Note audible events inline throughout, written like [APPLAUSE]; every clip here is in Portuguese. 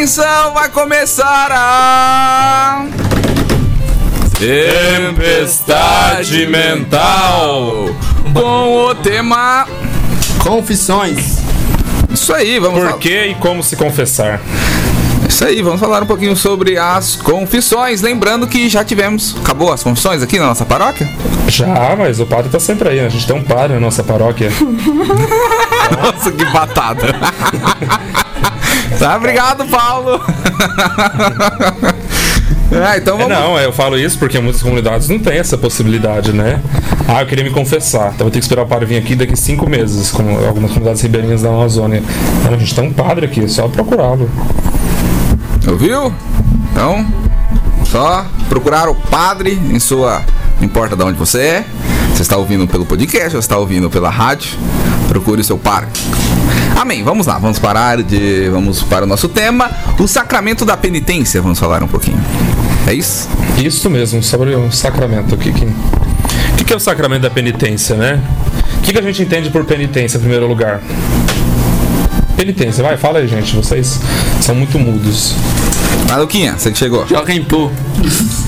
Atenção, vai começar a. Tempestade Mental com o tema. Confissões. Isso aí, vamos Por falar. que e como se confessar? Isso aí, vamos falar um pouquinho sobre as confissões. Lembrando que já tivemos. Acabou as confissões aqui na nossa paróquia? Já, mas o padre tá sempre aí. né? A gente tem um padre na nossa paróquia. [LAUGHS] Nossa, que batada. [LAUGHS] tá, obrigado, Paulo. [LAUGHS] É, então É, vamos. não, eu falo isso porque muitas comunidades não têm essa possibilidade, né? Ah, eu queria me confessar. Então vou ter que esperar o padre vir aqui daqui cinco meses, como algumas comunidades ribeirinhas da Amazônia. Não, a gente tem um padre aqui, é só procurá-lo. Ouviu? Então, só procurar o padre em sua. Não importa de onde você é. Você está ouvindo pelo podcast ou está ouvindo pela rádio. Procure o seu padre. Amém. Vamos lá, vamos parar de. Vamos para o nosso tema. O sacramento da penitência. Vamos falar um pouquinho. É isso? Isso mesmo, sobre o sacramento. O que, que, o que, que é o sacramento da penitência, né? O que, que a gente entende por penitência, em primeiro lugar? Penitência, vai, fala aí, gente. Vocês são muito mudos. Vai, Luquinha, você que chegou. Joga em pô.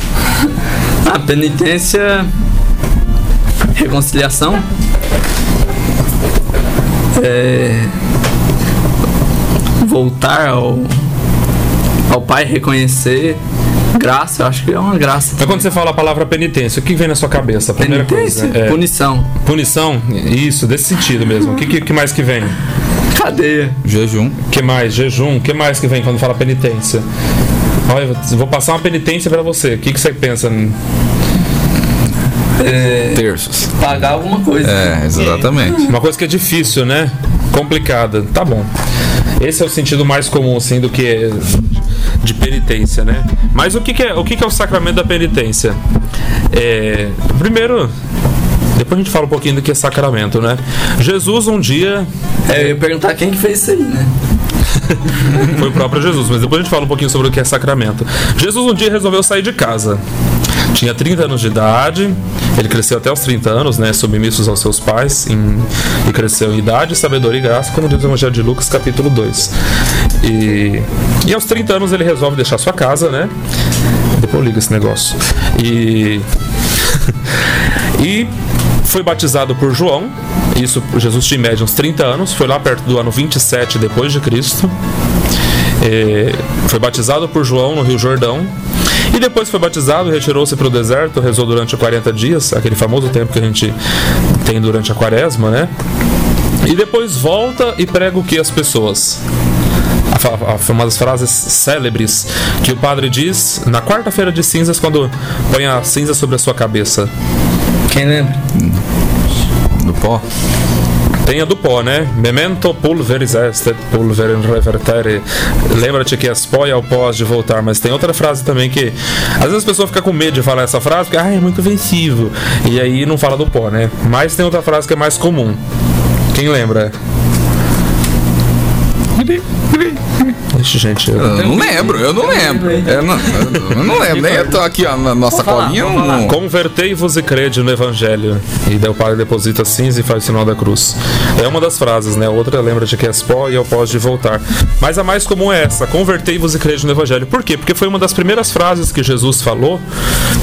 [LAUGHS] A penitência. Reconciliação. É. Voltar ao. Ao Pai reconhecer. Graça, eu acho que é uma graça. Mas quando você fala a palavra penitência, o que vem na sua cabeça? A primeira Penitência? coisa. É, Punição. punição? Isso, desse sentido mesmo. O que, que, que mais que vem? Cadeia. Jejum. que mais? Jejum? que mais que vem quando fala penitência? Olha, eu vou passar uma penitência pra você. O que, que você pensa? É, Terços. pagar alguma coisa. É, exatamente. Uma coisa que é difícil, né? Complicada. Tá bom. Esse é o sentido mais comum, assim, do que de penitência, né? Mas o que, que é o que, que é o sacramento da penitência? É, primeiro, depois a gente fala um pouquinho do que é sacramento, né? Jesus um dia É, eu ia perguntar quem que fez isso aí, né? [LAUGHS] Foi o próprio Jesus, mas depois a gente fala um pouquinho sobre o que é sacramento. Jesus um dia resolveu sair de casa. Tinha 30 anos de idade, ele cresceu até os 30 anos, né, submissos aos seus pais, em- e cresceu em idade, sabedoria e graça, como diz o Evangelho de Lucas, capítulo 2. E, e aos 30 anos ele resolve deixar sua casa, né? Depois eu ligo esse negócio. E. [LAUGHS] e foi batizado por João. Isso, Jesus tinha em média uns 30 anos, foi lá perto do ano 27 depois de Cristo. Foi batizado por João no Rio Jordão. E depois foi batizado, retirou-se para o deserto, rezou durante 40 dias, aquele famoso tempo que a gente tem durante a quaresma, né? E depois volta e prega o que às pessoas? A fa- a famosas frases célebres que o padre diz na quarta-feira de cinzas, quando põe a cinza sobre a sua cabeça. Quem lembra? Do pó. Tem a do pó, né? Memento pulveris est, et pulverem revertere. Lembra-te que és pó e ao pó de voltar. Mas tem outra frase também que. Às vezes a pessoa fica com medo de falar essa frase porque ah, é muito ofensivo. E aí não fala do pó, né? Mas tem outra frase que é mais comum. Quem lembra? Gente. eu- Eu não lembro, eu não lembro. Eu não, eu não lembro. Nem eu tô aqui, ó, na nossa falar, colinha. não- Convertei-vos e crede no Evangelho. E daí o Padre deposita cinza e faz o sinal da cruz. É uma das frases, né? Outra lembra-te que és pó e pó has de voltar. Mas a mais comum é essa: convertei-vos e crede no Evangelho. Por quê? Porque foi uma das primeiras frases que Jesus falou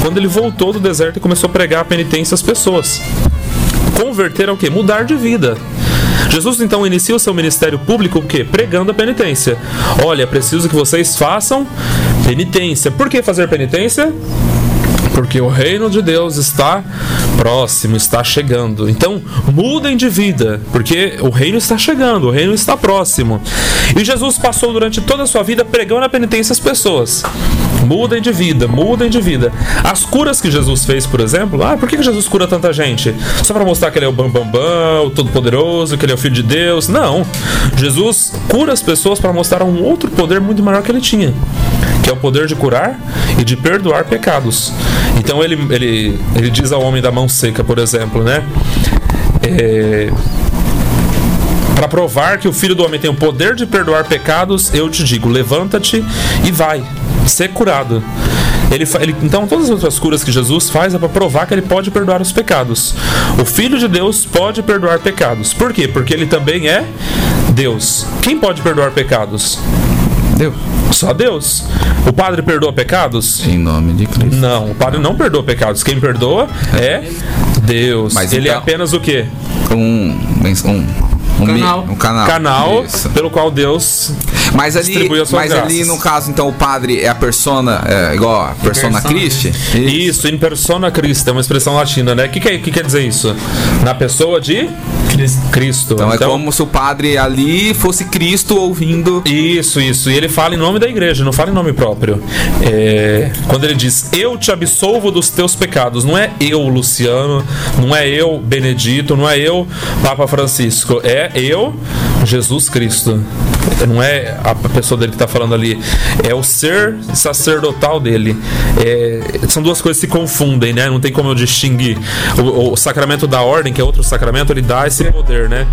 quando ele voltou do deserto e começou a pregar a penitência às pessoas. Converter é o quê? Mudar de vida. Jesus então inicia o seu ministério público o quê? Pregando a penitência. Olha, preciso que vocês façam penitência. Por que fazer penitência? Porque o reino de Deus está próximo, está chegando. Então, mudem de vida, porque o reino está chegando, o reino está próximo. E Jesus passou durante toda a sua vida pregando a penitência às pessoas. Mudem de vida, mudem de vida. As curas que Jesus fez, por exemplo, ah, por que Jesus cura tanta gente? Só para mostrar que ele é o bambambam, bam, bam, o todo-poderoso, que ele é o filho de Deus? Não. Jesus cura as pessoas para mostrar um outro poder muito maior que ele tinha que é o poder de curar e de perdoar pecados. Então ele, ele, ele diz ao homem da mão seca, por exemplo, né? É, para provar que o filho do homem tem o poder de perdoar pecados, eu te digo: levanta-te e vai, ser curado. Ele, ele- então, todas as outras curas que Jesus faz é para provar que ele pode perdoar os pecados. O Filho de Deus pode perdoar pecados. Por quê? Porque ele também é Deus. Quem pode perdoar pecados? Deus. Só Deus. O padre perdoa pecados? Em nome de Cristo. Não, o padre não perdoa pecados. Quem perdoa é Deus. Mas Ele é então- apenas o quê? Um, um, um, Canal. um canal. Canal Isso. pelo qual Deus. Mas ali, distribui as suas mas ali graças. no caso, então o padre é a persona, é, igual a persona Persona Christi? Isso, in persona Christi, é uma expressão latina, né? O que, que, que quer dizer isso? Na pessoa de Cristo. Cristo. Então, é como se o padre ali fosse Cristo ouvindo. Isso, isso. E ele fala em nome da igreja, não fala em nome próprio. É, quando ele diz, eu te absolvo dos teus pecados, não é eu, Luciano, não é eu, Benedito, não é eu, Papa Francisco, é eu, Jesus Cristo. Não é a pessoa dele que está falando ali, é o ser sacerdotal dele. É, são duas coisas que se confundem, né? Não tem como eu distinguir. O, o sacramento da ordem, que é outro sacramento, ele dá esse poder, né?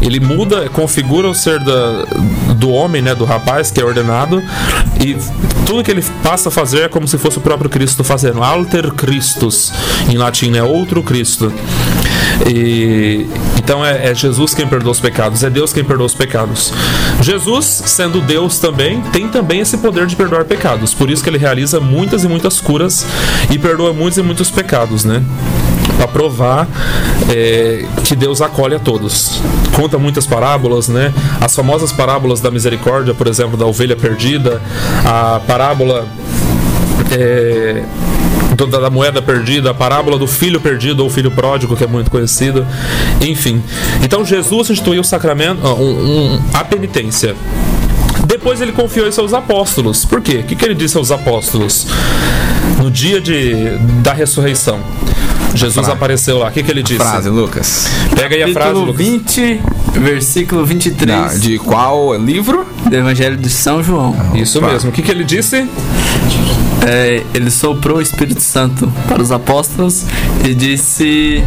Ele muda, configura o ser da, do homem, né? Do rapaz que é ordenado, e tudo que ele passa a fazer é como se fosse o próprio Cristo fazendo. Alter Christus, em latim, é outro Cristo. E, então é, é Jesus quem perdoa os pecados, é Deus quem perdoa os pecados. Jesus, sendo Deus também, tem também esse poder de perdoar pecados. Por isso que ele realiza muitas e muitas curas e perdoa muitos e muitos pecados, né? Para provar é, que Deus acolhe a todos. Conta muitas parábolas, né? As famosas parábolas da misericórdia, por exemplo, da ovelha perdida, a parábola é, da da moeda perdida, a parábola do filho perdido ou filho pródigo, que é muito conhecido. Enfim. Então Jesus instituiu o sacramento, um- um- a penitência. Depois ele confiou isso aos apóstolos. Por quê? O que, que ele disse aos apóstolos? No dia de, da ressurreição. Jesus frase. apareceu lá. O que, que ele disse? Frase, Lucas. Pega aí a frase, Capítulo Lucas. 20, versículo 23 Não, de qual livro? do Evangelho de São João. Isso Opa. mesmo. O que, que ele disse? É, ele soprou o Espírito Santo para os apóstolos e disse: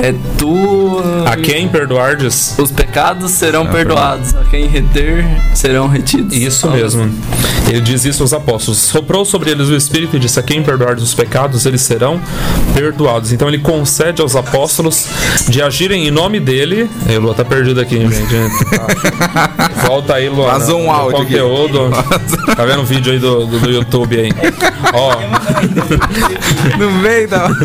É tu. A quem perdoardes? Os pecados serão perdoados, a quem reter serão retidos. Isso mesmo. Ele diz isso aos apóstolos. Soprou sobre eles o Espírito e disse: A quem perdoardes os pecados, eles serão perdoados. Então ele concede aos apóstolos de agirem em nome dele. Ei, Lua, tá perdido aqui, gente. Tá. [LAUGHS] Volta aí, Lua. Vazou um áudio aqui. conteúdo. Tá vendo o vídeo aí do, do, do YouTube aí? [LAUGHS] Ó, No meio da. [LAUGHS]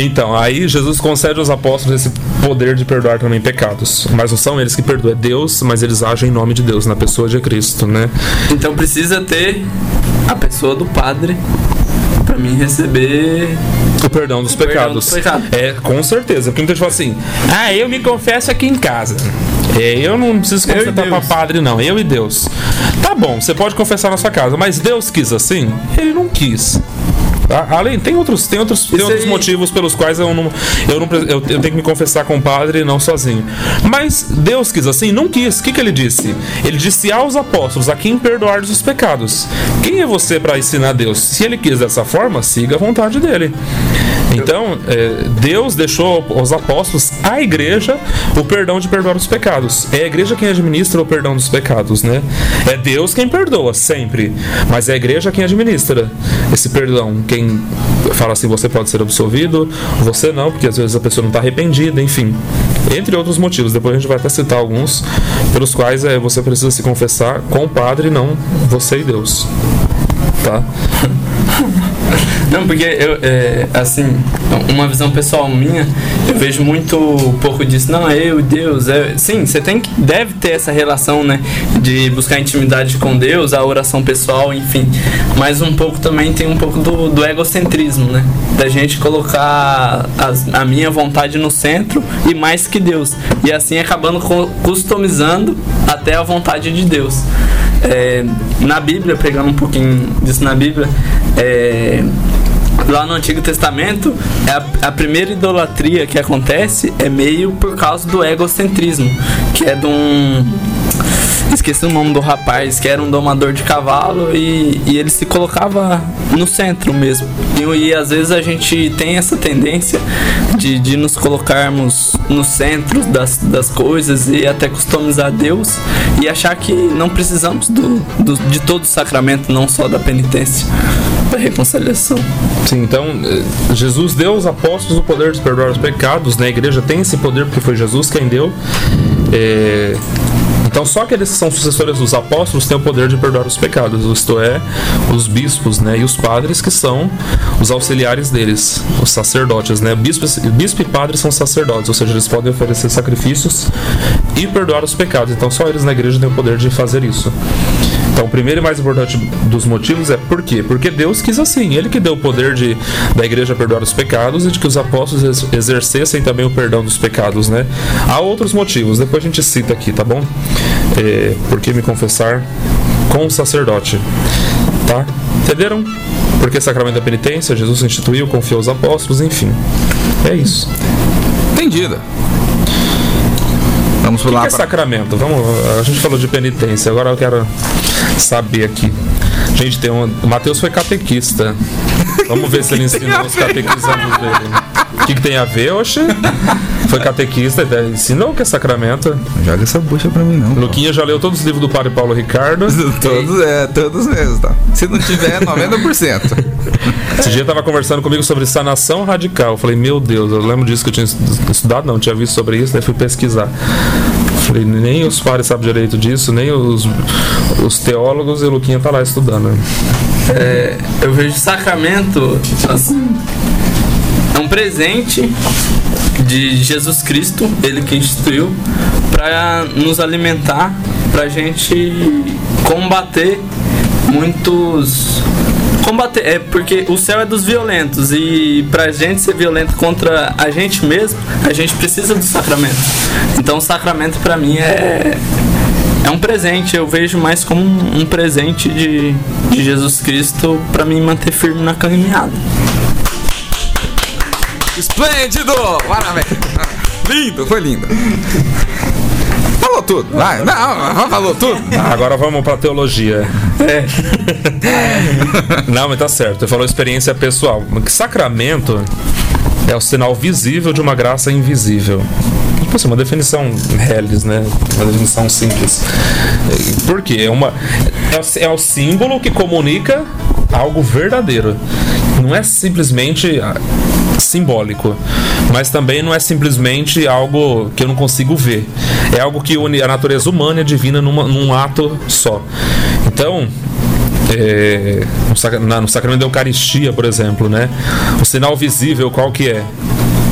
Então, aí Jesus concede aos apóstolos esse poder de perdoar também pecados. Mas não são eles que perdoam, é Deus, mas eles agem em nome de Deus, na pessoa de Cristo, né? Então precisa ter a pessoa do padre para mim receber. O perdão dos perdão pecados. dos pecados. É, com certeza. Porque muita gente fala assim: ah, eu me confesso aqui em casa. É, eu não preciso confessar pra Deus. padre, não. Eu e Deus. Tá bom, você pode confessar na sua casa, mas Deus quis assim? Ele não quis. Além, tem outros, tem outros, tem outros aí- motivos pelos quais eu não, eu não eu, eu tenho que me confessar com o padre e não sozinho. Mas Deus quis assim? Não quis. O que, que ele disse? Ele disse aos apóstolos: a quem perdoardes os pecados. Quem é você para ensinar Deus? Se ele quis dessa forma, siga a vontade dele. Então, é, Deus deixou aos apóstolos, à igreja, o perdão de perdoar os pecados. É a igreja quem administra o perdão dos pecados, né? É Deus quem perdoa, sempre. Mas é a igreja quem administra esse perdão. Quem fala assim, você pode ser absolvido, você não, porque às vezes a pessoa não está arrependida, enfim. Entre outros motivos. Depois a gente vai até citar alguns pelos quais é, você precisa se confessar com o padre, não você e Deus. Tá? Não, porque eu, é, assim, uma visão pessoal minha, eu vejo muito pouco disso. Não, é eu e Deus. É, sim, você tem que, deve ter essa relação, né? De buscar intimidade com Deus, a oração pessoal, enfim. Mas um pouco também tem um pouco do, do egocentrismo, né? Da gente colocar as- a minha vontade no centro e mais que Deus. E assim acabando customizando até a vontade de Deus. É, na Bíblia, pegando um pouquinho disso na Bíblia, é, lá no Antigo Testamento, é a, a primeira idolatria que acontece é meio por causa do egocentrismo, que é de um. Esqueci o nome do rapaz, que era um domador de cavalo e, e ele se colocava no centro mesmo. E, e às vezes a gente tem essa tendência de, de nos colocarmos no centro das, das coisas e até customizar Deus e achar que não precisamos do, do, de todo o sacramento, não só da penitência, da reconciliação. Sim, então eh, Jesus deu aos apóstolos o poder de perdoar os pecados, né? A igreja tem esse poder porque foi Jesus quem deu. É, Então só aqueles que são sucessores dos apóstolos têm o poder de perdoar os pecados, isto é, os bispos, né, e os padres que são os auxiliares deles, os sacerdotes, né? Bispos, bispo e padre são sacerdotes, ou seja, eles podem oferecer sacrifícios e perdoar os pecados. Então só eles na igreja têm o poder de fazer isso. Então, o primeiro e mais importante dos motivos é por quê? Porque Deus quis assim. Ele que deu o poder de, da igreja perdoar os pecados e de que os apóstolos exercessem também o perdão dos pecados, né? Há outros motivos, depois a gente cita aqui, tá bom? É, por que me confessar com o sacerdote? Tá? Entenderam? Porque sacramento da penitência, Jesus instituiu, confiou aos apóstolos, enfim. É isso. Entendida. Vamos pular. O que, que é sacramento? Vamos, a gente falou de penitência, agora eu quero saber aqui. Gente, tem um. O Matheus foi catequista. Vamos ver se ele [LAUGHS] ensinou os catequizandos dele. O que, que, tem a ver, oxe? Foi catequista, ensinou o que é sacramento. Joga essa bucha pra mim, não. Luquinha já leu todos os livros do Padre Paulo Ricardo. [LAUGHS] todos, é, todos mesmo, tá? Se não tiver, 90%. [LAUGHS] Esse dia tava conversando comigo sobre sanação radical. Eu falei, meu Deus, eu lembro disso que eu tinha estudado, não, tinha visto sobre isso, daí fui pesquisar. Falei, nem os pares sabem direito disso, nem os, os teólogos e o Luquinha tá lá estudando. É, eu vejo sacramento assim. É um presente de Jesus Cristo, ele que instituiu, para nos alimentar, para gente combater muitos combater. É porque o céu é dos violentos e pra gente ser violento contra a gente mesmo, a gente precisa do sacramento. Então o sacramento para mim é é um presente, eu vejo mais como um, um presente de, de Jesus Cristo para me manter firme na caminhada. Esplêndido! Parabéns! Lindo, foi lindo. Falou tudo. Vai, não, falou tudo. Ah, agora vamos pra teologia. É. Não, mas tá certo. Você falou experiência pessoal. Sacramento é o sinal visível de uma graça invisível. Tipo assim, uma definição reles, né? Uma definição simples. Por quê? É, uma, é, é o símbolo que comunica algo verdadeiro. Não é simplesmente simbólico, mas também não é simplesmente algo que eu não consigo ver. É algo que une a natureza humana e a divina numa, num ato só. Então, é, no sacramento da Eucaristia, por exemplo, né? O sinal visível qual que é?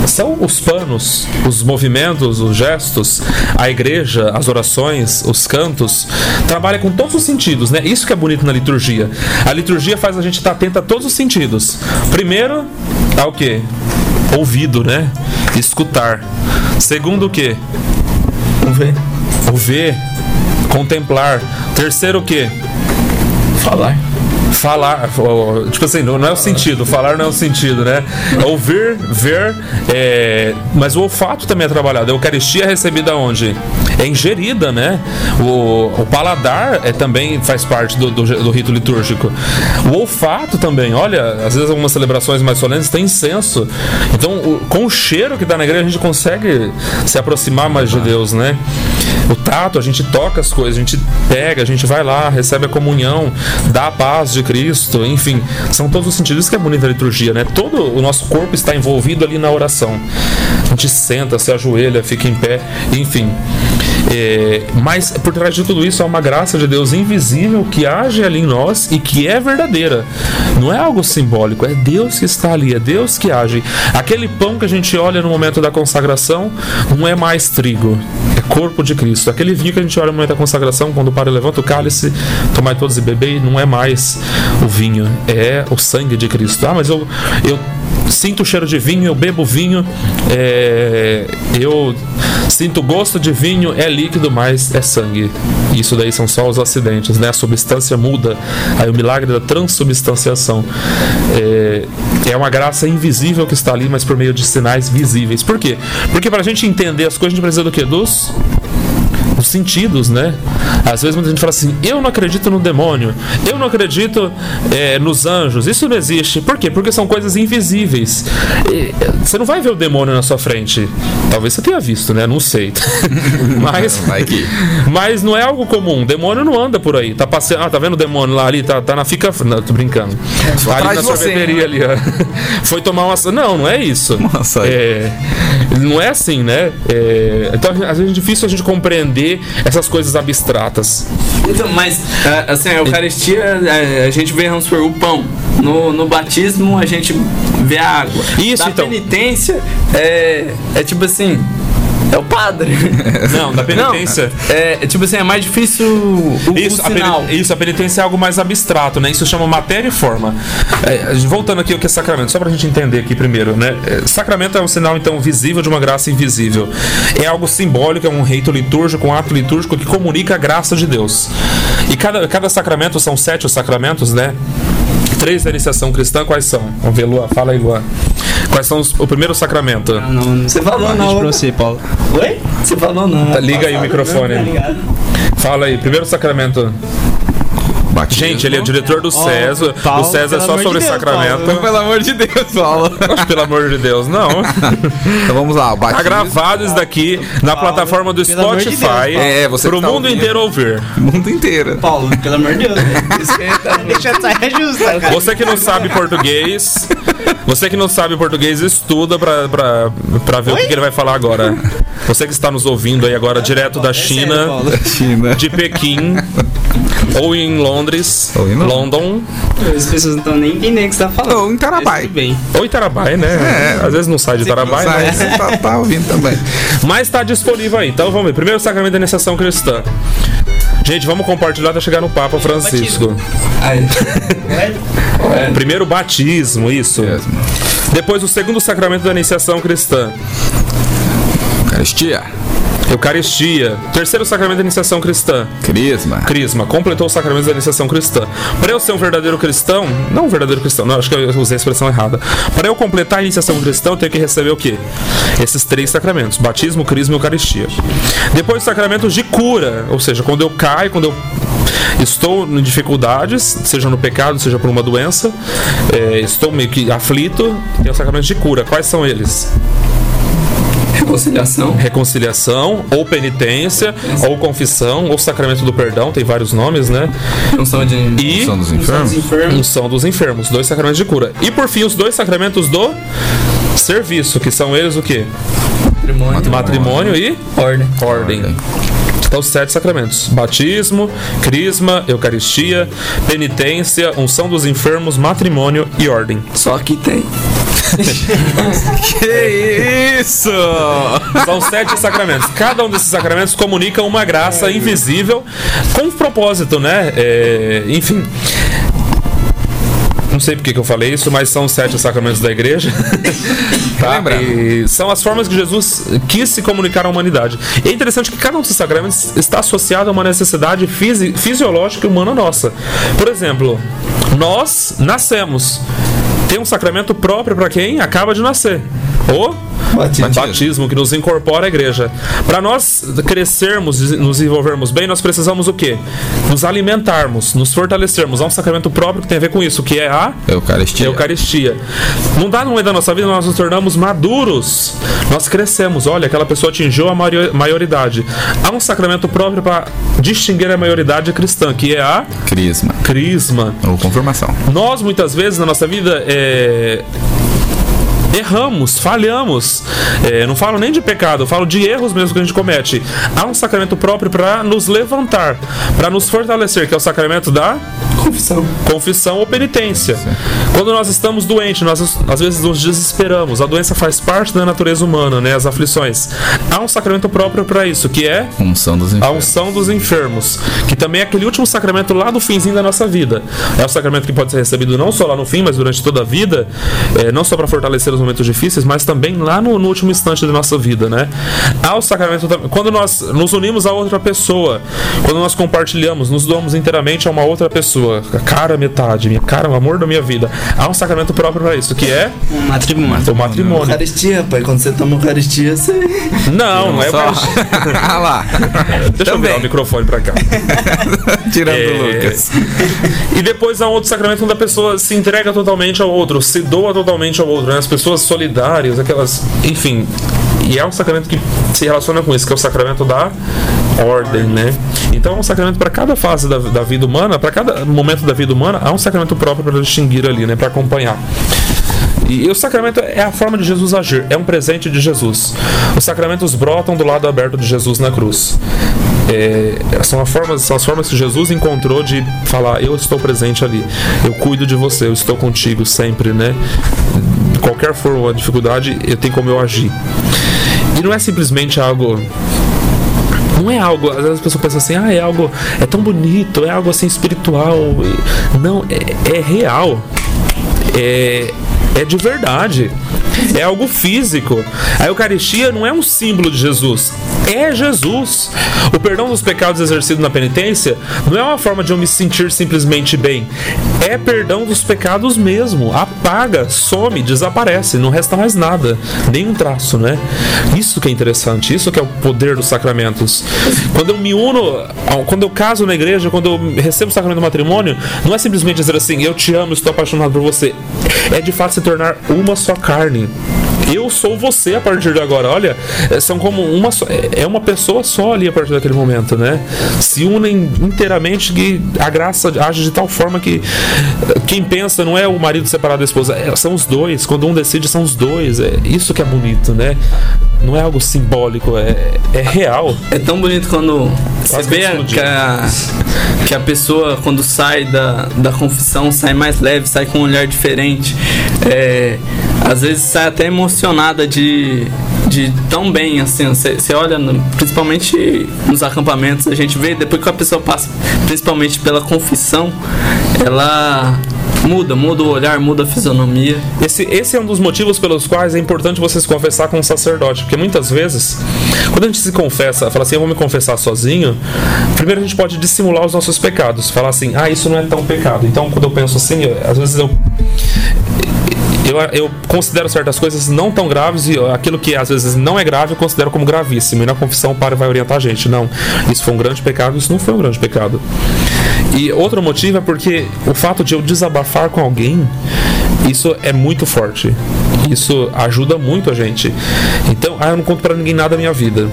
São os panos, os movimentos, os gestos, a igreja, as orações, os cantos, trabalha com todos os sentidos, né? Isso que é bonito na liturgia. A liturgia faz a gente estar atento a todos os sentidos. Primeiro, ao que? Ouvido, né? Escutar. Segundo o que? Ouvir. Ouvir. Contemplar. Terceiro o que? Falar falar, tipo assim, não é o sentido, falar não é o sentido, né? É ouvir, ver, é, mas o olfato também é trabalhado. A Eucaristia é recebida onde? É ingerida, né? O, o paladar é, também faz parte do, do, do, rito litúrgico. O olfato também, olha, às vezes algumas celebrações mais solenes tem incenso. Então, o, com o cheiro que dá na igreja, a gente consegue se aproximar mais de Deus, né? O tato, a gente toca as coisas, a gente pega, a gente vai lá, recebe a comunhão, dá a paz de Cristo, enfim, são todos os sentidos. Isso que é bonita a liturgia, né? Todo o nosso corpo está envolvido ali na oração. A gente senta, se ajoelha, fica em pé, enfim. É, mas por trás de tudo isso há uma graça de Deus invisível que age ali em nós e que é verdadeira. Não é algo simbólico, é Deus que está ali, é Deus que age. Aquele pão que a gente olha no momento da consagração não é mais trigo, é corpo de Cristo. Aquele vinho que a gente olha no momento da consagração, quando o padre levanta o cálice, tomai todos e beber, não é mais o vinho, é o sangue de Cristo. Ah, mas eu, eu sinto o cheiro de vinho, eu bebo vinho, é, eu sinto gosto de vinho, é líquido, mas é sangue. Isso daí são só os acidentes, né? A substância muda. Aí o milagre da transubstanciação. É, é uma graça invisível que está ali, mas por meio de sinais visíveis. Por quê? Porque para a gente entender as coisas, a gente precisa do quê? Dos os sentidos, né? Às vezes muita gente fala assim: eu não acredito no demônio, eu não acredito é, nos anjos, isso não existe. Por quê? Porque são coisas invisíveis. E, você não vai ver o demônio na sua frente. Talvez você tenha visto, né? Não sei. [LAUGHS] mas, mas não é algo comum. Demônio não anda por aí. Tá passeando. Ah, tá vendo o demônio lá ali? Tá, tá na fica. Não, tô brincando. É, ali na sorveteria ali, ó. [LAUGHS] Foi tomar uma. Não, não é isso. Nossa. É, não é assim, né? É, então, às vezes é difícil a gente compreender entender essas coisas abstratas. Então, mas, é, assim, a Eucaristia, é, a gente vê, vamos supor, o pão. No, no batismo, a gente vê a água. Isso, da então. penitência, é, é tipo assim... É o padre. [LAUGHS] Não, da penitência. Não, é, é tipo assim, é mais difícil o, Isso o a, sinal. peni- isso, a penitência é algo mais abstrato, né? Isso chama matéria e forma. É, voltando aqui ao que é sacramento, só pra gente entender aqui primeiro, né? É, Sacramento é um sinal, então, visível de uma graça invisível. É algo simbólico, é um rito litúrgico, um ato litúrgico que comunica a graça de Deus. E cada, cada sacramento, são sete os sacramentos, né? Três da iniciação cristã, quais são? Vamos ver, Luan. Fala aí, Luan. Quais são os, o primeiro sacramento? Não, não. Você falou Deixa não. pra você, Paulo. Oi? Você falou não. Tá, liga aí o microfone. Fala aí, primeiro sacramento. Batismo. Gente, ele é diretor do César. Paulo, o César é só sobre de Deus, sacramento. Paulo. Pelo amor de Deus, Paulo. Pelo amor de Deus, não. [LAUGHS] Então vamos lá, o Tá batismo. gravado isso daqui na plataforma do amor de Spotify. Deus. É, você pro tá mundo ouvindo. inteiro ouvir. O mundo inteiro. Paulo, pelo amor de Deus. [LAUGHS] Deixa a saia justa, cara. Você que não sabe português, você que não sabe português, estuda pra, pra, pra ver o que, que ele vai falar agora. Você que está nos ouvindo aí agora, direto da sério, China. [LAUGHS] China. de Pequim, ou em Londres, Ou em. London, As pessoas não estão nem entendendo o que você tá falando. Ou em Tarabai. Mas ou Itarabai, né? É. Às vezes não sai de Itarabai, Sai, né? você tá, tá ouvindo também. Mas tá disponível aí. Então vamos ver. Primeiro sacramento da iniciação cristã. Gente, vamos compartilhar até chegar no Papa Francisco. [LAUGHS] Primeiro batismo, isso. Depois o segundo sacramento da iniciação cristã. Eucaristia. Eucaristia. Terceiro sacramento da iniciação cristã. Crisma. Crisma. Completou o sacramento da iniciação cristã. Para eu ser um verdadeiro cristão, não um verdadeiro cristão, não, acho que eu usei a expressão errada. Para eu completar a iniciação cristã, eu tenho que receber o quê? Esses três sacramentos: batismo, crisma e eucaristia. Depois, os sacramentos de cura, ou seja, quando eu caio, quando eu estou em dificuldades, seja no pecado, seja por uma doença, é, estou meio que aflito, tem os sacramentos de cura. Quais são eles? Reconciliação. reconciliação, ou penitência, ou confissão, ou sacramento do perdão, tem vários nomes, né? Unção de. E Unção enfermos. dos enfermos. unção dos enfermos, dois sacramentos de cura. E por fim, os dois sacramentos do serviço, que são eles o quê? Matrimônio. Matrimônio e Ordem. ordem. Então, sete sacramentos: batismo, crisma, eucaristia, penitência, unção dos enfermos, matrimônio e ordem. Só que tem. [LAUGHS] Que isso! São sete sacramentos. Cada um desses sacramentos comunica uma graça invisível com um propósito, né? É, enfim. Não sei porque que eu falei isso, mas são sete sacramentos da igreja. [LAUGHS] tá? E são as formas que Jesus quis se comunicar à humanidade. E é interessante que cada um desses sacramentos está associado a uma necessidade fisi fisiológica e humana nossa. Por exemplo, nós nascemos. Tem um sacramento próprio para quem acaba de nascer. O Batismo. batismo que nos incorpora à igreja. Para nós crescermos e nos desenvolvermos bem, nós precisamos o quê? Nos alimentarmos, nos fortalecermos. Há um sacramento próprio que tem a ver com isso, que é a Eucaristia. Eucaristia. Num dado momento da nossa vida, nós nos tornamos maduros. Nós crescemos. Olha, aquela pessoa atingiu a maio- maioridade. Há um sacramento próprio para distinguir a maioridade cristã, que é a Crisma. crisma. Ou confirmação. Nós, muitas vezes, na nossa vida, é, erramos, falhamos. É, não falo nem de pecado, falo de erros mesmo que a gente comete. Há um sacramento próprio para nos levantar, para nos fortalecer, que é o sacramento da Confissão. confissão ou penitência. Quando nós estamos doentes, nós às vezes nos desesperamos. A doença faz parte da natureza humana, né? As aflições. Há um sacramento próprio para isso, que é Unção dos a enfermos. unção dos enfermos, que também é aquele último sacramento lá do finzinho da nossa vida. É o sacramento que pode ser recebido não só lá no fim, mas durante toda a vida, é, não só para fortalecer os momentos difíceis, mas também lá no, no último instante da nossa vida, né? Há o sacramento quando nós nos unimos a outra pessoa, quando nós compartilhamos, nos doamos inteiramente a uma outra pessoa, a cara metade, minha cara, o amor da minha vida. Há um sacramento próprio para isso, que é Um matrimônio. o matrimônio. Eucaristia, pai. Quando você toma Eucaristia, você. Não, não é Só... [LAUGHS] ah lá. Deixa eu virar o microfone para cá. [LAUGHS] Tirando É, o Lucas. E depois há um outro sacramento onde a pessoa se entrega totalmente ao outro, se doa totalmente ao outro, né? As pessoas solidárias, aquelas. Enfim. E é um sacramento que se relaciona com isso, que é o sacramento da ordem, né? Então é um sacramento para cada fase da, da vida humana, para cada momento da vida humana, há um sacramento próprio para distinguir ali, né? Para acompanhar. E o sacramento é a forma de Jesus agir, é um presente de Jesus. Os sacramentos brotam do lado aberto de Jesus na cruz. É, são, as formas, são as formas que Jesus encontrou de falar: Eu estou presente ali, eu cuido de você, eu estou contigo sempre, né? Qualquer for a dificuldade, eu tenho como eu agir. E não é simplesmente algo não é algo, às vezes as pessoas pensam assim, ah, é algo, é tão bonito, é algo assim espiritual. Não, é, é real. É, é de verdade. É algo físico. A Eucaristia não é um símbolo de Jesus, é Jesus. O perdão dos pecados exercido na penitência não é uma forma de eu me sentir simplesmente bem. É perdão dos pecados mesmo. Apaga, some, desaparece, não resta mais nada, nem um traço, né? Isso que é interessante, isso que é o poder dos sacramentos. Quando eu me uno, quando eu caso na igreja, quando eu recebo o sacramento do matrimônio, não é simplesmente dizer assim, eu te amo, estou apaixonado por você. É de fato se tornar uma só carne. Eu sou você a partir de agora. Olha, é, são como uma só, é, é uma pessoa só ali a partir daquele momento, né? Se unem inteiramente que a graça age de tal forma que quem pensa não é o marido separado da esposa, é, são os dois. Quando um decide, são os dois. É isso que é bonito, né? Não é algo simbólico, é, é real. É tão bonito quando você vê que a, que a pessoa, quando sai da, da confissão, sai mais leve, sai com um olhar diferente. É, às vezes sai até emocionada de, de tão bem, assim, você olha, no, principalmente nos acampamentos, a gente vê, depois que a pessoa passa, principalmente pela confissão, ela muda, muda o olhar, muda a fisionomia. Esse, esse é um dos motivos pelos quais é importante você se confessar com um sacerdote, porque muitas vezes, quando a gente se confessa, fala assim, eu vou me confessar sozinho, primeiro a gente pode dissimular os nossos pecados, falar assim, ah, isso não é tão pecado. Então, quando eu penso assim, eu, às vezes eu eu, eu considero certas coisas não tão graves e aquilo que às vezes não é grave eu considero como gravíssimo. E na confissão o padre vai orientar a gente. Não, isso foi um grande pecado, isso não foi um grande pecado. E outro motivo é porque o fato de eu desabafar com alguém, isso é muito forte. Isso ajuda muito a gente. Então, ah, eu não conto para ninguém nada da minha vida.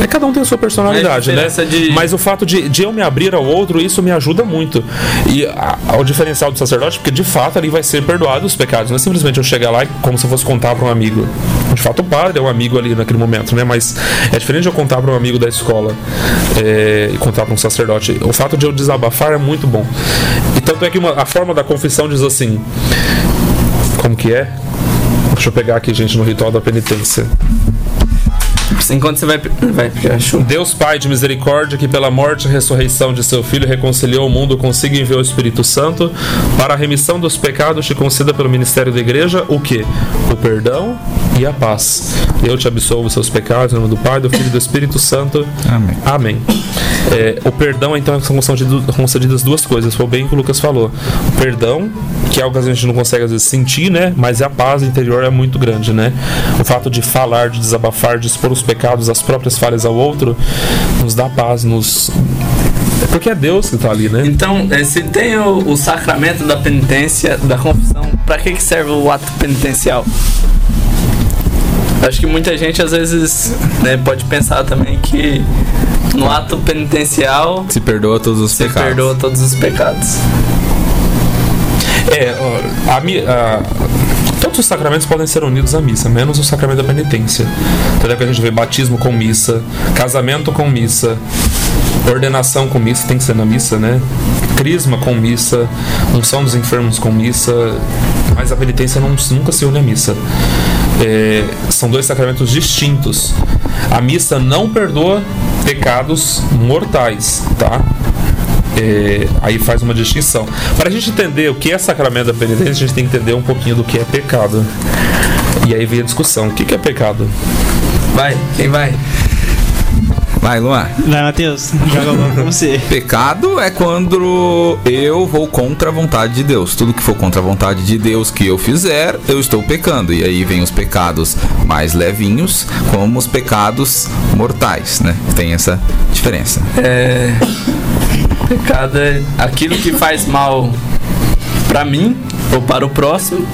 É, cada um tem a sua personalidade, né? De... Mas o fato de, de eu me abrir ao outro, isso me ajuda muito. E ao diferencial do sacerdote, porque de fato ali vai ser perdoado os pecados. Não é simplesmente eu chegar lá e como se eu fosse contar para um amigo. De fato, o padre é um amigo ali naquele momento, né? Mas é diferente de eu contar para um amigo da escola é, e contar para um sacerdote. O fato de eu desabafar é muito bom. E tanto é que uma, a forma da confissão diz assim: Como que é? Deixa eu pegar aqui, gente, no ritual da penitência. Enquanto você vai. vai Deus Pai de misericórdia, que pela morte e ressurreição de seu Filho reconciliou o mundo consigo e enviou o Espírito Santo, para a remissão dos pecados te conceda pelo ministério da igreja o que? O perdão e a paz. Eu te absolvo seus pecados, em nome do Pai, do Filho e do Espírito Santo. Amém. Amém. É, o perdão, então, são concedidas duas coisas. Foi bem que o Lucas falou. O perdão, que é algo que a gente não consegue às vezes sentir, né? Mas a paz interior é muito grande, né? O fato de falar, de desabafar, de expor os pecados, as próprias falhas ao outro, nos dá paz, nos é porque é Deus que está ali, né? Então, é, se tem o, o, sacramento da penitência, da confissão, para que, que serve o ato penitencial? Acho que muita gente às vezes né, pode pensar também que no ato penitencial se perdoa todos os se pecados. perdoa todos os pecados. É, a, a, todos os sacramentos podem ser unidos à missa, menos o sacramento da penitência. Então é que a gente vê batismo com missa, casamento com missa, ordenação com missa, tem que ser na missa, né? Crisma com missa, unção dos enfermos com missa, mas a penitência não, nunca se une à missa é, são dois sacramentos distintos. A missa não perdoa pecados mortais, tá? É, aí faz uma distinção. Para a gente entender o que é sacramento da penitência, a gente tem que entender um pouquinho do que é pecado. E aí vem a discussão: o que, que é pecado? Vai, quem vai? Vai, Luan. Vai, Matheus. Joga logo pra você. [LAUGHS] Pecado é quando eu vou contra a vontade de Deus. Tudo que for contra a vontade de Deus que eu fizer, eu estou pecando. E aí vem os pecados mais levinhos, como os pecados mortais, né? Tem essa diferença. É. Pecado é aquilo que faz mal para mim ou para o próximo.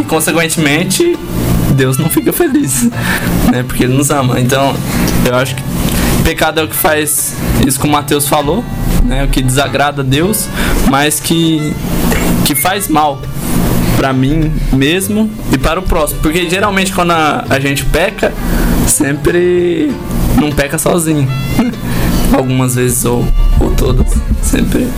E consequentemente, Deus não fica feliz, né? Porque ele nos ama. Então, eu acho que Pecado é o que faz isso que o Mateus falou, né? O que desagrada a Deus, mas que, que faz mal para mim mesmo e para o próximo. Porque geralmente quando a, a gente peca, sempre não peca sozinho. [LAUGHS] algumas vezes ou, ou todas. Sempre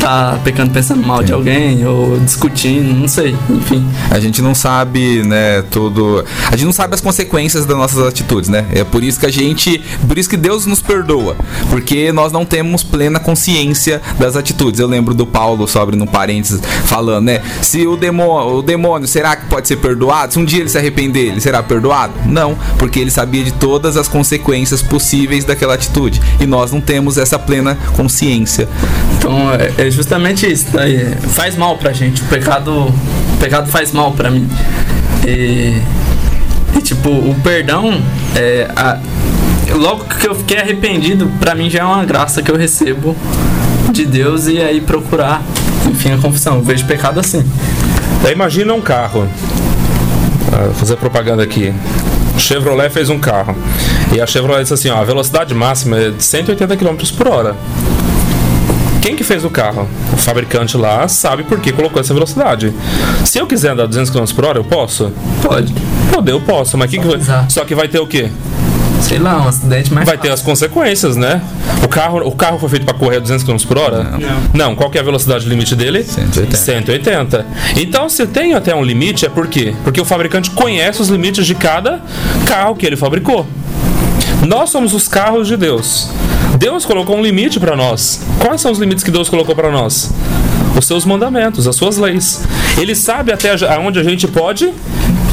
tá pecando pensando mal de alguém ou discutindo, não sei, enfim. A gente não sabe, né, tudo. A gente não sabe as consequências das nossas atitudes, né? É por isso que a gente. Por isso que Deus nos perdoa. Porque nós não temos plena consciência das atitudes. Eu lembro do Paulo, sobre no parênteses, falando, né? Se o demônio, o demônio, será que pode ser perdoado? Se um dia ele se arrepender, ele será perdoado? Não, porque ele sabia de todas as consequências possíveis daquela atitude. E nós não temos essa plena consciência. Então é, é justamente isso. Daí. Faz mal pra gente. O pecado, o pecado faz mal pra mim. E, e, tipo, o perdão, é, a- logo que eu fiquei arrependido, pra mim já é uma graça que eu recebo de Deus e aí procurar, enfim, a confissão. Eu vejo pecado assim. Imagina um carro. Ah, Vou fazer propaganda aqui. Chevrolet fez um carro. E a Chevrolet disse assim, ó, a velocidade máxima é de 180 km por hora. Quem que fez o carro? O fabricante lá sabe por que colocou essa velocidade. Se eu quiser andar 200 km por hora, eu posso? Pode. Poder, eu posso. Mas que que vai... Só que vai ter o quê? Sei lá, um acidente mais. Vai ter as consequências, né? O carro, o carro foi feito para correr a 200 km por hora? Não. Não, qual que é a velocidade limite dele? 180. 180. Então, se tem até um limite, é por quê? Porque o fabricante conhece os limites de cada carro que ele fabricou. Nós somos os carros de Deus. Deus colocou um limite para nós. Quais são os limites que Deus colocou para nós? Os seus mandamentos, as suas leis. Ele sabe até aonde a gente pode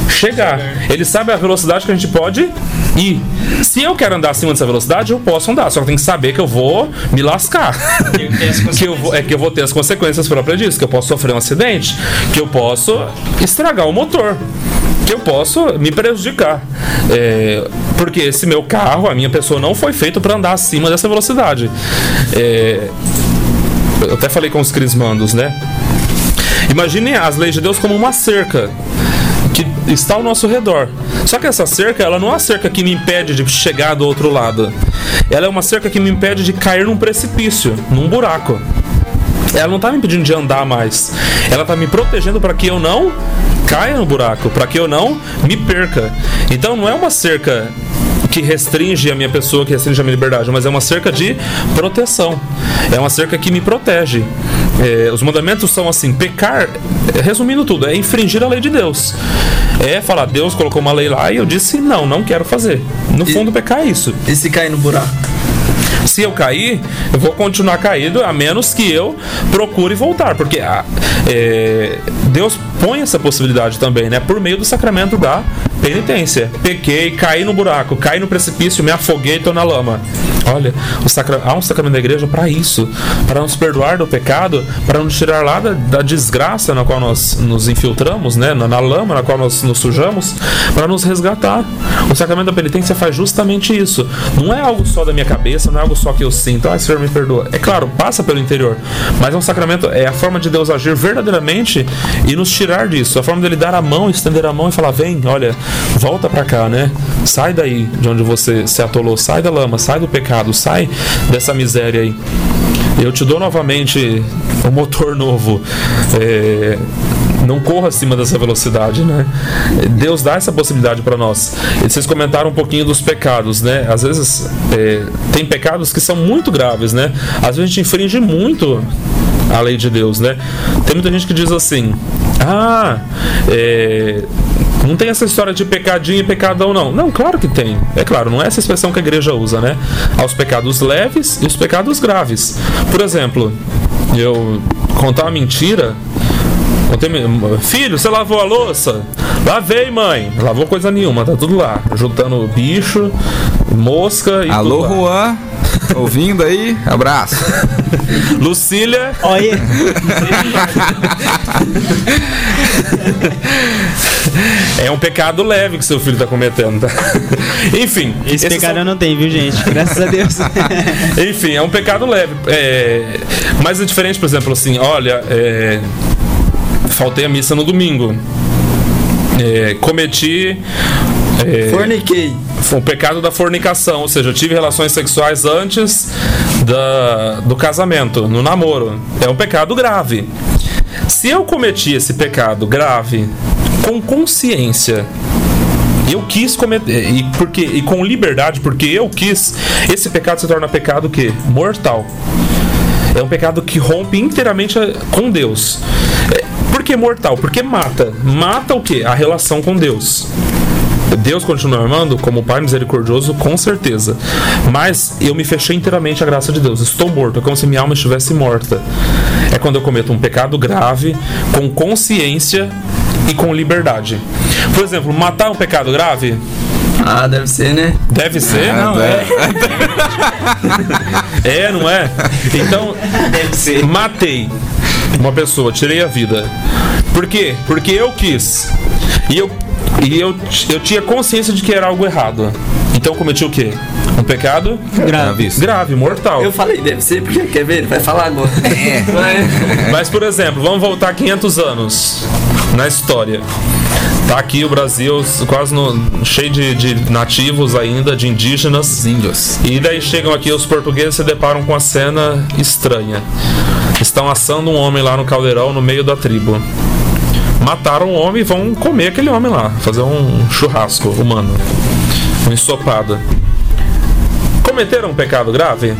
chegar. Ele sabe a velocidade que a gente pode ir. Se eu quero andar acima dessa velocidade, eu posso andar. Só que tem que saber que eu vou me lascar. [LAUGHS] que eu vou, é que eu vou ter as consequências próprias disso. Que eu posso sofrer um acidente. Que eu posso estragar o motor. Que eu posso me prejudicar. É, porque esse meu carro, a minha pessoa, não foi feito para andar acima dessa velocidade. É, eu até falei com os crismandos, né? Imagine as leis de Deus como uma cerca que está ao nosso redor. Só que essa cerca, ela não é uma cerca que me impede de chegar do outro lado. Ela é uma cerca que me impede de cair num precipício, num buraco. Ela não está me impedindo de andar mais. Ela está me protegendo para que eu não caia no buraco, para que eu não me perca. Então não é uma cerca que restringe a minha pessoa, que restringe a minha liberdade, mas é uma cerca de proteção. É uma cerca que me protege. É, os mandamentos são assim: pecar, resumindo tudo, é infringir a lei de Deus. É falar, Deus colocou uma lei lá e eu disse não, não quero fazer. No fundo, pecar é isso. E se cair no buraco? Se eu cair, eu vou continuar caído, a menos que eu procure voltar, porque ah, é, Deus põe essa possibilidade também, né? Por meio do sacramento da penitência. Pequei, caí no buraco, caí no precipício, me afoguei, tô na lama. Olha, sacra... há um sacramento da igreja para isso, para nos perdoar do pecado, para nos tirar lá da, da desgraça na qual nós nos infiltramos, né? Na, na lama na qual nós nos sujamos, para nos resgatar. O sacramento da penitência faz justamente isso. Não é algo só da minha cabeça, não é algo só que eu sinto. Ah, Senhor me perdoa. É claro, passa pelo interior, mas é um sacramento, é a forma de Deus agir verdadeiramente e nos tirar disso. A forma dele dar a mão, estender a mão e falar: vem, olha, volta para cá, né? Sai daí de onde você se atolou, sai da lama, sai do pecado, sai dessa miséria aí. Eu te dou novamente um motor novo. É, não corra acima dessa velocidade, né? Deus dá essa possibilidade para nós. E vocês comentaram um pouquinho dos pecados, né? Às vezes é, tem pecados que são muito graves, né? Às vezes a gente infringe muito a lei de Deus, né? Tem muita gente que diz assim: ah, é, não tem essa história de pecadinho e pecadão, não. Não, claro que tem. É claro, não é essa expressão que a igreja usa, né? Há os pecados leves e os pecados graves. Por exemplo, eu contar uma mentira. Contei, filho, você lavou a louça? Lavei, mãe. Lavou coisa nenhuma, tá tudo lá. Juntando bicho, mosca e Alô, tudo. Juan. Ouvindo aí? Abraço. [LAUGHS] Lucília. Olha, [LAUGHS] É um pecado leve que seu filho tá cometendo, tá? [LAUGHS] Enfim. esse pecado são- eu não tem, viu, gente? Graças a Deus. Enfim, é um pecado leve. É, mas é diferente, por exemplo, assim, olha, é, faltei a missa no domingo. É, cometi. É, Forniquei. foi o pecado da fornicação, ou seja, eu tive relações sexuais antes da, do casamento, no namoro. É um pecado grave. Se eu cometi esse pecado grave com consciência Eu quis cometer. E, porque, e com liberdade, porque eu quis. Esse pecado se torna pecado que? Mortal. É um pecado que rompe inteiramente com Deus. É, Por que mortal? Porque mata. Mata o que? A relação com Deus. Deus continua amando como Pai misericordioso, com certeza. Mas eu me fechei inteiramente à graça de Deus. Estou morto. É como se minha alma estivesse morta. É quando eu cometo um pecado grave, com consciência e com liberdade. Por exemplo, matar é um pecado grave? Ah, deve ser, né? Deve ser. Não, é. [LAUGHS] É, não é? Então, Deve ser. matei uma pessoa, tirei a vida. Por quê? Porque eu quis. E eu, e eu, eu tinha consciência de que era algo errado. Então eu cometi o quê? Um pecado Grave. grave, mortal. Eu falei, deve ser, porque quer ver? Ele vai falar agora. [LAUGHS] É. Vai. Mas, por exemplo, vamos voltar 500 anos na história. Tá aqui o Brasil quase no- cheio de, de nativos ainda, de indígenas. Os índios. E daí chegam aqui os portugueses e se deparam com a cena estranha. Estão assando um homem lá no caldeirão no meio da tribo. Mataram o homem e vão comer aquele homem lá, fazer um churrasco humano, um ensopado. Cometeram um pecado grave?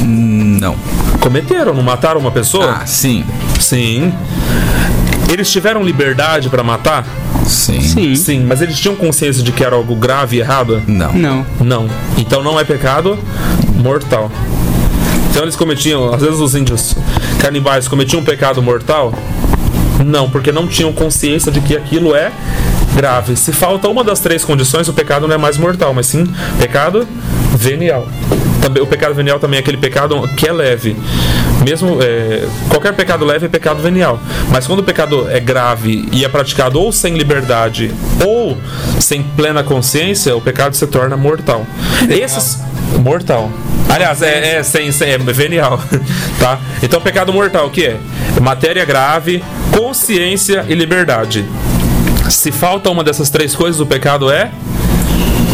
Não. Cometeram, não mataram uma pessoa? Ah, sim. Sim. Eles tiveram liberdade pra matar? Sim. Sim. Sim, mas eles tinham consciência de que era algo grave e errado? Não. Não. Não. Então não é pecado mortal. Então eles cometiam, às vezes os índios canibais cometiam um pecado mortal? Não, porque não tinham consciência de que aquilo é grave. Se falta uma das três condições, o pecado não é mais mortal, mas sim pecado venial. Também, o pecado venial também é aquele pecado que é leve. Mesmo é, qualquer pecado leve é pecado venial, mas quando o pecado é grave e é praticado ou sem liberdade ou sem plena consciência, o pecado se torna mortal. Esses mortal. Aliás, é, é sem, sem é venial, [LAUGHS] tá? Então, pecado mortal o que é? Matéria grave, consciência e liberdade. Se falta uma dessas três coisas, o pecado é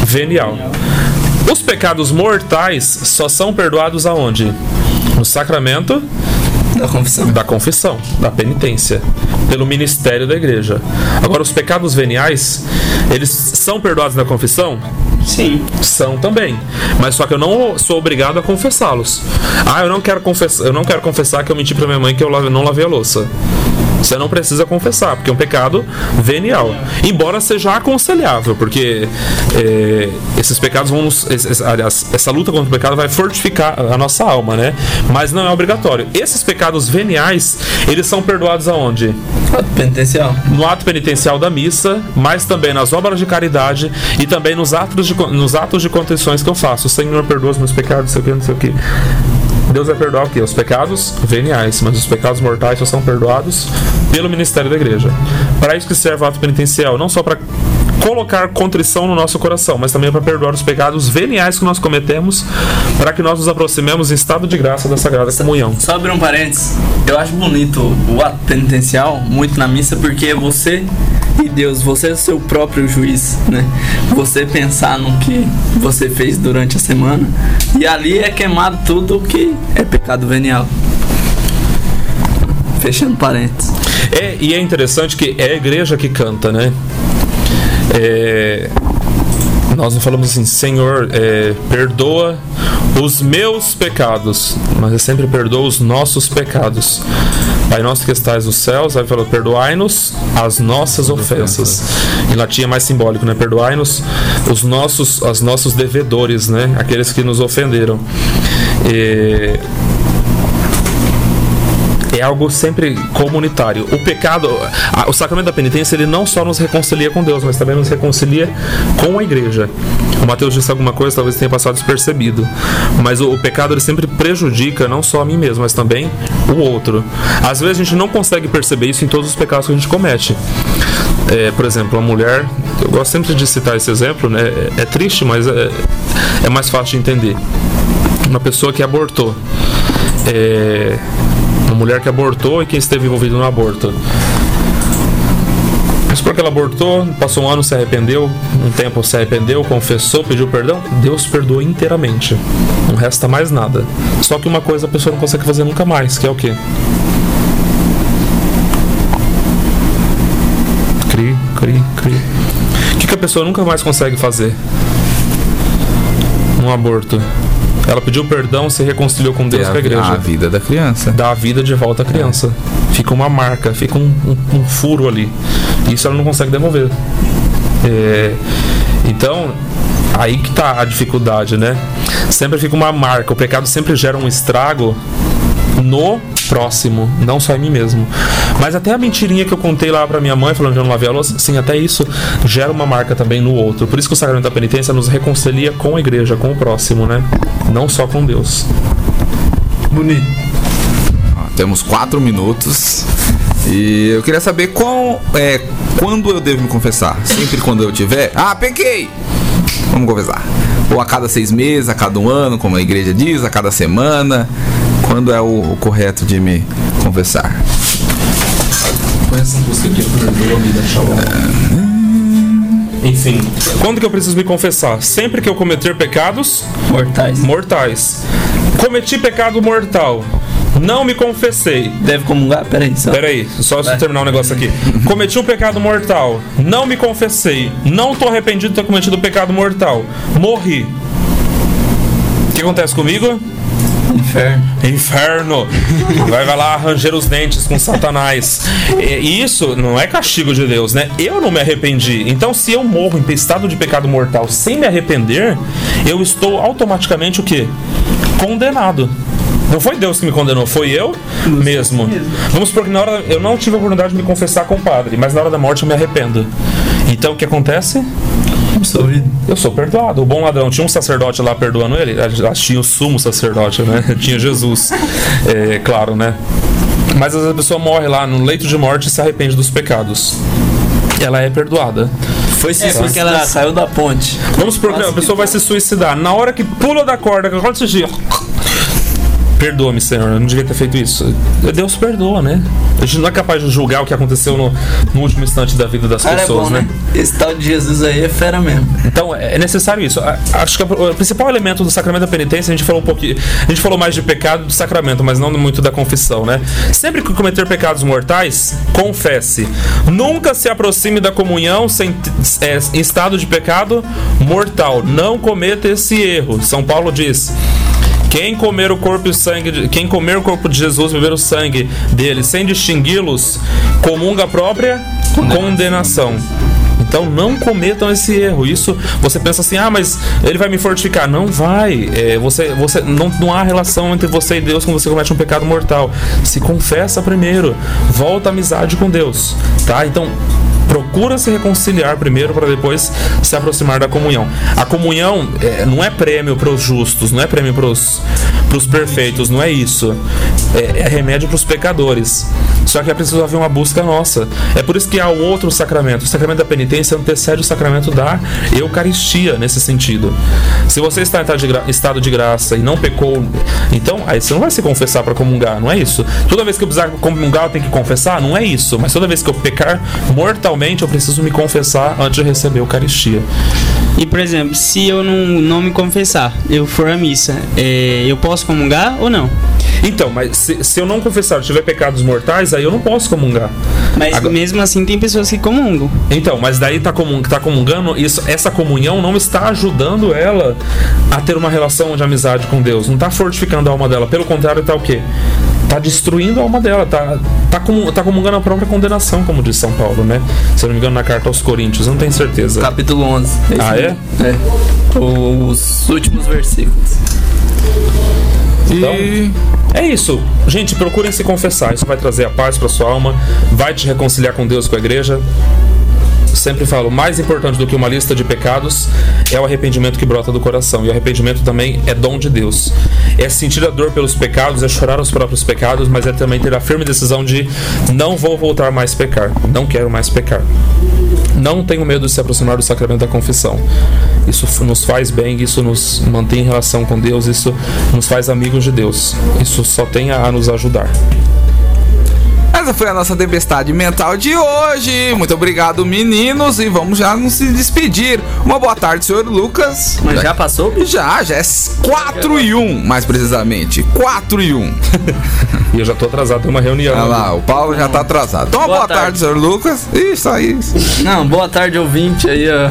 venial. Os pecados mortais só são perdoados aonde? No sacramento Da confissão. da confissão, da penitência, pelo ministério da igreja. Agora, os pecados veniais, eles são perdoados na confissão? Sim. São também. Mas só que eu não sou obrigado a confessá-los. Ah, eu não quero confessar, eu não quero confessar que eu menti pra minha mãe que eu não lavei a louça. Você não precisa confessar, porque é um pecado venial. Embora seja aconselhável, porque é, esses pecados vão nos. aliás, essa luta contra o pecado vai fortificar a nossa alma, né? Mas não é obrigatório. Esses pecados veniais, eles são perdoados aonde? Penitencial. no ato penitencial da missa, mas também nas obras de caridade e também nos atos de, nos atos de contrições que eu faço. Senhor, perdoa os meus pecados, não sei o que, não sei o que. Deus vai perdoar o quê? Os pecados veniais, mas os pecados mortais só são perdoados pelo ministério da igreja. Para isso que serve o ato penitencial, não só para colocar contrição no nosso coração, mas também para perdoar os pecados veniais que nós cometemos, para que nós nos aproximemos em estado de graça da Sagrada Comunhão. Só abrir um parênteses. Eu acho bonito o ato penitencial, muito na missa, porque é você e Deus, você é o seu próprio juiz, né? Você pensar no que você fez durante a semana e ali é queimado tudo que é pecado venial. Fechando parênteses. É, e é interessante que é a igreja que canta, né? É, nós não falamos assim, Senhor, é, perdoa os meus pecados, mas é sempre perdoa os nossos pecados. Pai nosso que estais nos céus, aí falou, perdoai-nos as nossas ofensas. Em latim é mais simbólico, né? Perdoai-nos os nossos, os nossos devedores, né? Aqueles que nos ofenderam. É, é algo sempre comunitário. O pecado, o sacramento da penitência, ele não só nos reconcilia com Deus, mas também nos reconcilia com a igreja. O Mateus disse alguma coisa, talvez tenha passado despercebido. Mas o, o pecado ele sempre prejudica não só a mim mesmo, mas também o outro. Às vezes a gente não consegue perceber isso em todos os pecados que a gente comete. É, por exemplo, a mulher, eu gosto sempre de citar esse exemplo, né? É, é triste, mas é, é mais fácil de entender. Uma pessoa que abortou. É, uma mulher que abortou e quem esteve envolvido no aborto. Mas porque ela abortou, passou um ano, se arrependeu, um tempo se arrependeu, confessou, pediu perdão, Deus perdoou inteiramente. Não resta mais nada. Só que uma coisa a pessoa não consegue fazer nunca mais, que é o quê? Cri, cri, cri. O que, que a pessoa nunca mais consegue fazer um aborto. Ela pediu perdão, se reconciliou com Deus É com a igreja. a vida da criança. Dá a vida de volta à criança. Fica uma marca, fica um, um- um furo ali. Isso ela não consegue devolver. É, então, aí que tá a dificuldade, né? Sempre fica uma marca. O pecado sempre gera um estrago no próximo, não só em mim mesmo. Mas até a mentirinha que eu contei lá pra minha mãe, falando que eu não lavei a louça, sim, até isso gera uma marca também no outro. Por isso que o sacramento da penitência nos reconcilia com a igreja, com o próximo, né? Não só com Deus. Bonito. Temos quatro minutos. E eu queria saber qual, é, quando eu devo me confessar. Sempre quando eu tiver. Ah, pequei! Vamos confessar. Ou a cada seis meses, a cada um ano, como a igreja diz, a cada semana. Quando é o, o correto de me confessar? Põe essa música aqui, me Enfim, quando que eu preciso me confessar? Sempre que eu cometer pecados Mortais. mortais. Cometi pecado mortal. Não me confessei. Deve comungar? Peraí, só. Peraí, só Vai. terminar um negócio aqui. Cometi um pecado mortal. Não me confessei. Não tô arrependido de ter cometido um pecado mortal. Morri. O que acontece comigo? Inferno. Inferno! Vai, lá ranger os dentes com Satanás. E isso não é castigo de Deus, né? Eu não me arrependi. Então, se eu morro em estado de pecado mortal sem me arrepender, eu estou automaticamente o quê? Condenado. Não foi Deus que me condenou, foi eu mesmo. Vamos supor que na hora eu não tive a oportunidade de me confessar com o padre, mas na hora da morte eu me arrependo. Então o que acontece? Absolvido. Eu sou perdoado. O bom ladrão tinha um sacerdote lá perdoando ele. Acho que tinha o sumo sacerdote, né? [LAUGHS] Tinha Jesus. É claro, né? Mas às vezes a pessoa morre lá no leito de morte e se arrepende dos pecados. Ela é perdoada. Foi se É, porque suicidar, ela- caiu da ponte. Vamos supor que a pessoa vai se suicidar. Na hora que pula da corda, que acontece Perdoa-me, Senhor, eu não devia ter feito isso. Deus perdoa, né? A gente não é capaz de julgar o que aconteceu no, no último instante da vida das Cara, é pessoas, bom, né? Esse tal de Jesus aí é fera mesmo. Então é necessário isso. Acho que o principal elemento do sacramento da penitência, a gente falou um pouquinho. A gente falou mais de pecado do sacramento, mas não muito da confissão, né? Sempre que cometer pecados mortais, confesse. Nunca se aproxime da comunhão sem, é, em estado de pecado mortal. Não cometa esse erro. São Paulo diz. Quem comer o corpo e sangue, de, quem comer o corpo de Jesus, beber o sangue dele, sem distingui-los, comunga a própria condenação. Então não cometam esse erro. Isso você pensa assim, ah, mas ele vai me fortificar. Não vai. É, você, você não, não há relação entre você e Deus quando você comete um pecado mortal. Se confessa primeiro, volta à amizade com Deus, tá? Então procura se reconciliar primeiro para depois se aproximar da comunhão. A comunhão é, não é prêmio para os justos, não é prêmio para os perfeitos, não é isso. É, é remédio para os pecadores. Só que é preciso haver uma busca nossa. É por isso que há outro sacramento. O sacramento da penitência antecede o sacramento da Eucaristia, nesse sentido. Se você está em estado de graça e não pecou, então aí você não vai se confessar para comungar, não é isso. Toda vez que eu precisar comungar, eu tenho que confessar, não é isso. Mas toda vez que eu pecar mortalmente, eu preciso me confessar antes de receber a Eucaristia. E, por exemplo, se eu não, não me confessar, eu for à missa, é, eu posso comungar ou não? Então, mas se, se eu não confessar, eu tiver pecados mortais, aí eu não posso comungar. Mas Agora- mesmo assim tem pessoas que comungam. Então, mas daí tá, comun, tá comungando, isso, essa comunhão não está ajudando ela a ter uma relação de amizade com Deus. Não tá fortificando a alma dela. Pelo contrário, tá o quê? Tá destruindo a alma dela, tá, tá, comu- tá comungando a própria condenação, como diz São Paulo, né? Se eu não me engano, na carta aos Coríntios, não tenho certeza. Capítulo 11. Esse Ah, é? mesmo. É. Os últimos versículos. E É isso. Gente, procurem se confessar. Isso vai trazer a paz para sua alma, vai te reconciliar com Deus, com a igreja. Sempre falo, mais importante do que uma lista de pecados é o arrependimento que brota do coração. E o arrependimento também é dom de Deus. É sentir a dor pelos pecados, é chorar os próprios pecados, mas é também ter a firme decisão de não vou voltar mais a pecar, não quero mais pecar. Não tenho medo de se aproximar do sacramento da confissão. Isso nos faz bem, isso nos mantém em relação com Deus, isso nos faz amigos de Deus. Isso só tem a nos ajudar. Essa foi a nossa tempestade mental de hoje. Muito obrigado, meninos. E vamos já nos despedir. Uma boa tarde, senhor Lucas. Mas já passou? Já, já é 4 e 1, mais precisamente. 4 e 1. [LAUGHS] E eu já tô atrasado, tem uma reunião. Olha lá, o Paulo já tá atrasado. Então, uma boa, Boa tarde, tarde. senhor Lucas. Isso aí. Não, boa tarde, ouvinte aí, ó.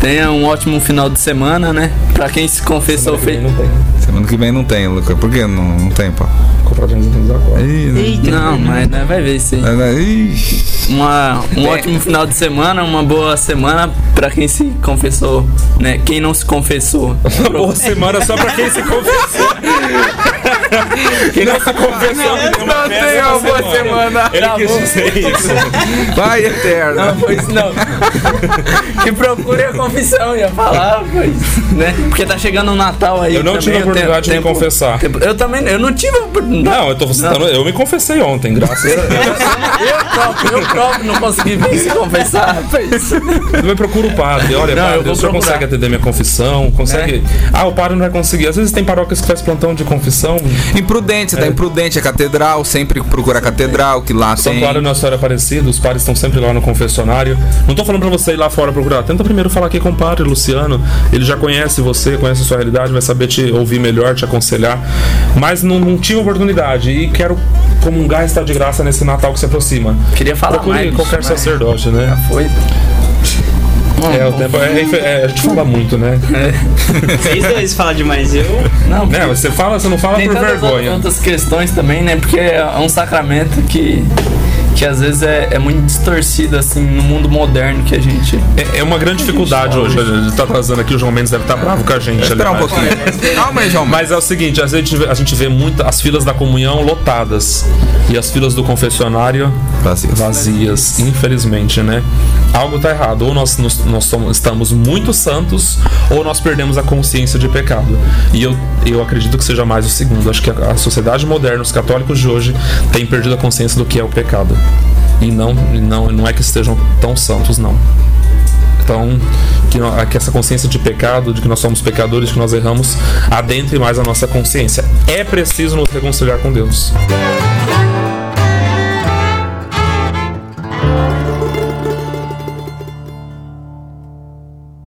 Tenha um ótimo final de semana, né? Pra quem se confessou feio. Não tem. Semana que vem não tem, Lucas. Por que não, não tem, acordos. Ih, Eita. Não, mas né, vai ver isso aí. não. Uma, um ótimo final de semana, uma boa semana pra quem se confessou, né? Quem não se confessou. Uma boa semana só pra quem se confessou. [LAUGHS] quem não se confessou, me deu uma Não tem uma boa semana. Ele quis Travou. dizer isso. Vai, eterno. Não, foi isso não. [LAUGHS] que procure a confissão, ia falar, pois, né? Porque tá chegando o Natal aí. Eu não tive a oportunidade de me confessar. tempo- Eu também, eu não tive a oportunidade. Não, eu tô citando, eu me confessei ontem, graças a Deus. Eu próprio, eu próprio não consegui vir se confessar, rapaz. Eu me procuro o padre. Olha, Não, padre, o senhor procurar. consegue atender minha confissão? Consegue. Ah, o padre não vai conseguir. Às vezes tem paróquias que faz plantão de confissão. Imprudente, tá imprudente a catedral, sempre procura a catedral, que lá tem. Santuário Nossa Senhora Aparecida, os padres estão sempre lá no confessionário. Não tô falando pra você ir lá fora procurar. Tenta primeiro falar aqui com o padre Luciano. Ele já conhece você, conhece a sua realidade, vai saber te ouvir melhor, te aconselhar. Mas não, não tive oportunidade e quero comungar e estar de graça nesse Natal que se aproxima. Queria falar Procure mais. qualquer mas sacerdote, né? Foi. É, o tempo. É, é, a gente fala muito, né? [LAUGHS] Vocês dois falam demais, eu. Não, Né, você fala, você não fala tem por tantas vergonha. outras questões também, né? Porque é um sacramento que, que às vezes é, é muito distorcido, assim, no mundo moderno que a gente. É, é uma grande dificuldade hoje. Ele tá atrasando aqui, o João Mendes deve estar bravo com a gente. ali, Espera um mas- pouquinho. Calma aí, João. Mas é o seguinte, às vezes a gente vê- a gente vê muito as filas da comunhão lotadas e as filas do confessionário Vazias. vazias, infelizmente, né? Algo tá errado. Ou nós, nos- nós somos- estamos muito santos, ou nós perdemos a consciência de pecado. E eu, eu acredito que seja mais o segundo. Acho que a, a sociedade moderna, os católicos de hoje, têm perdido a consciência do que é o pecado. E não, não, não é que estejam tão santos, não. Então, que, que essa consciência de pecado, de que nós somos pecadores, que nós erramos, adentre mais a nossa consciência. É preciso nos reconciliar com Deus.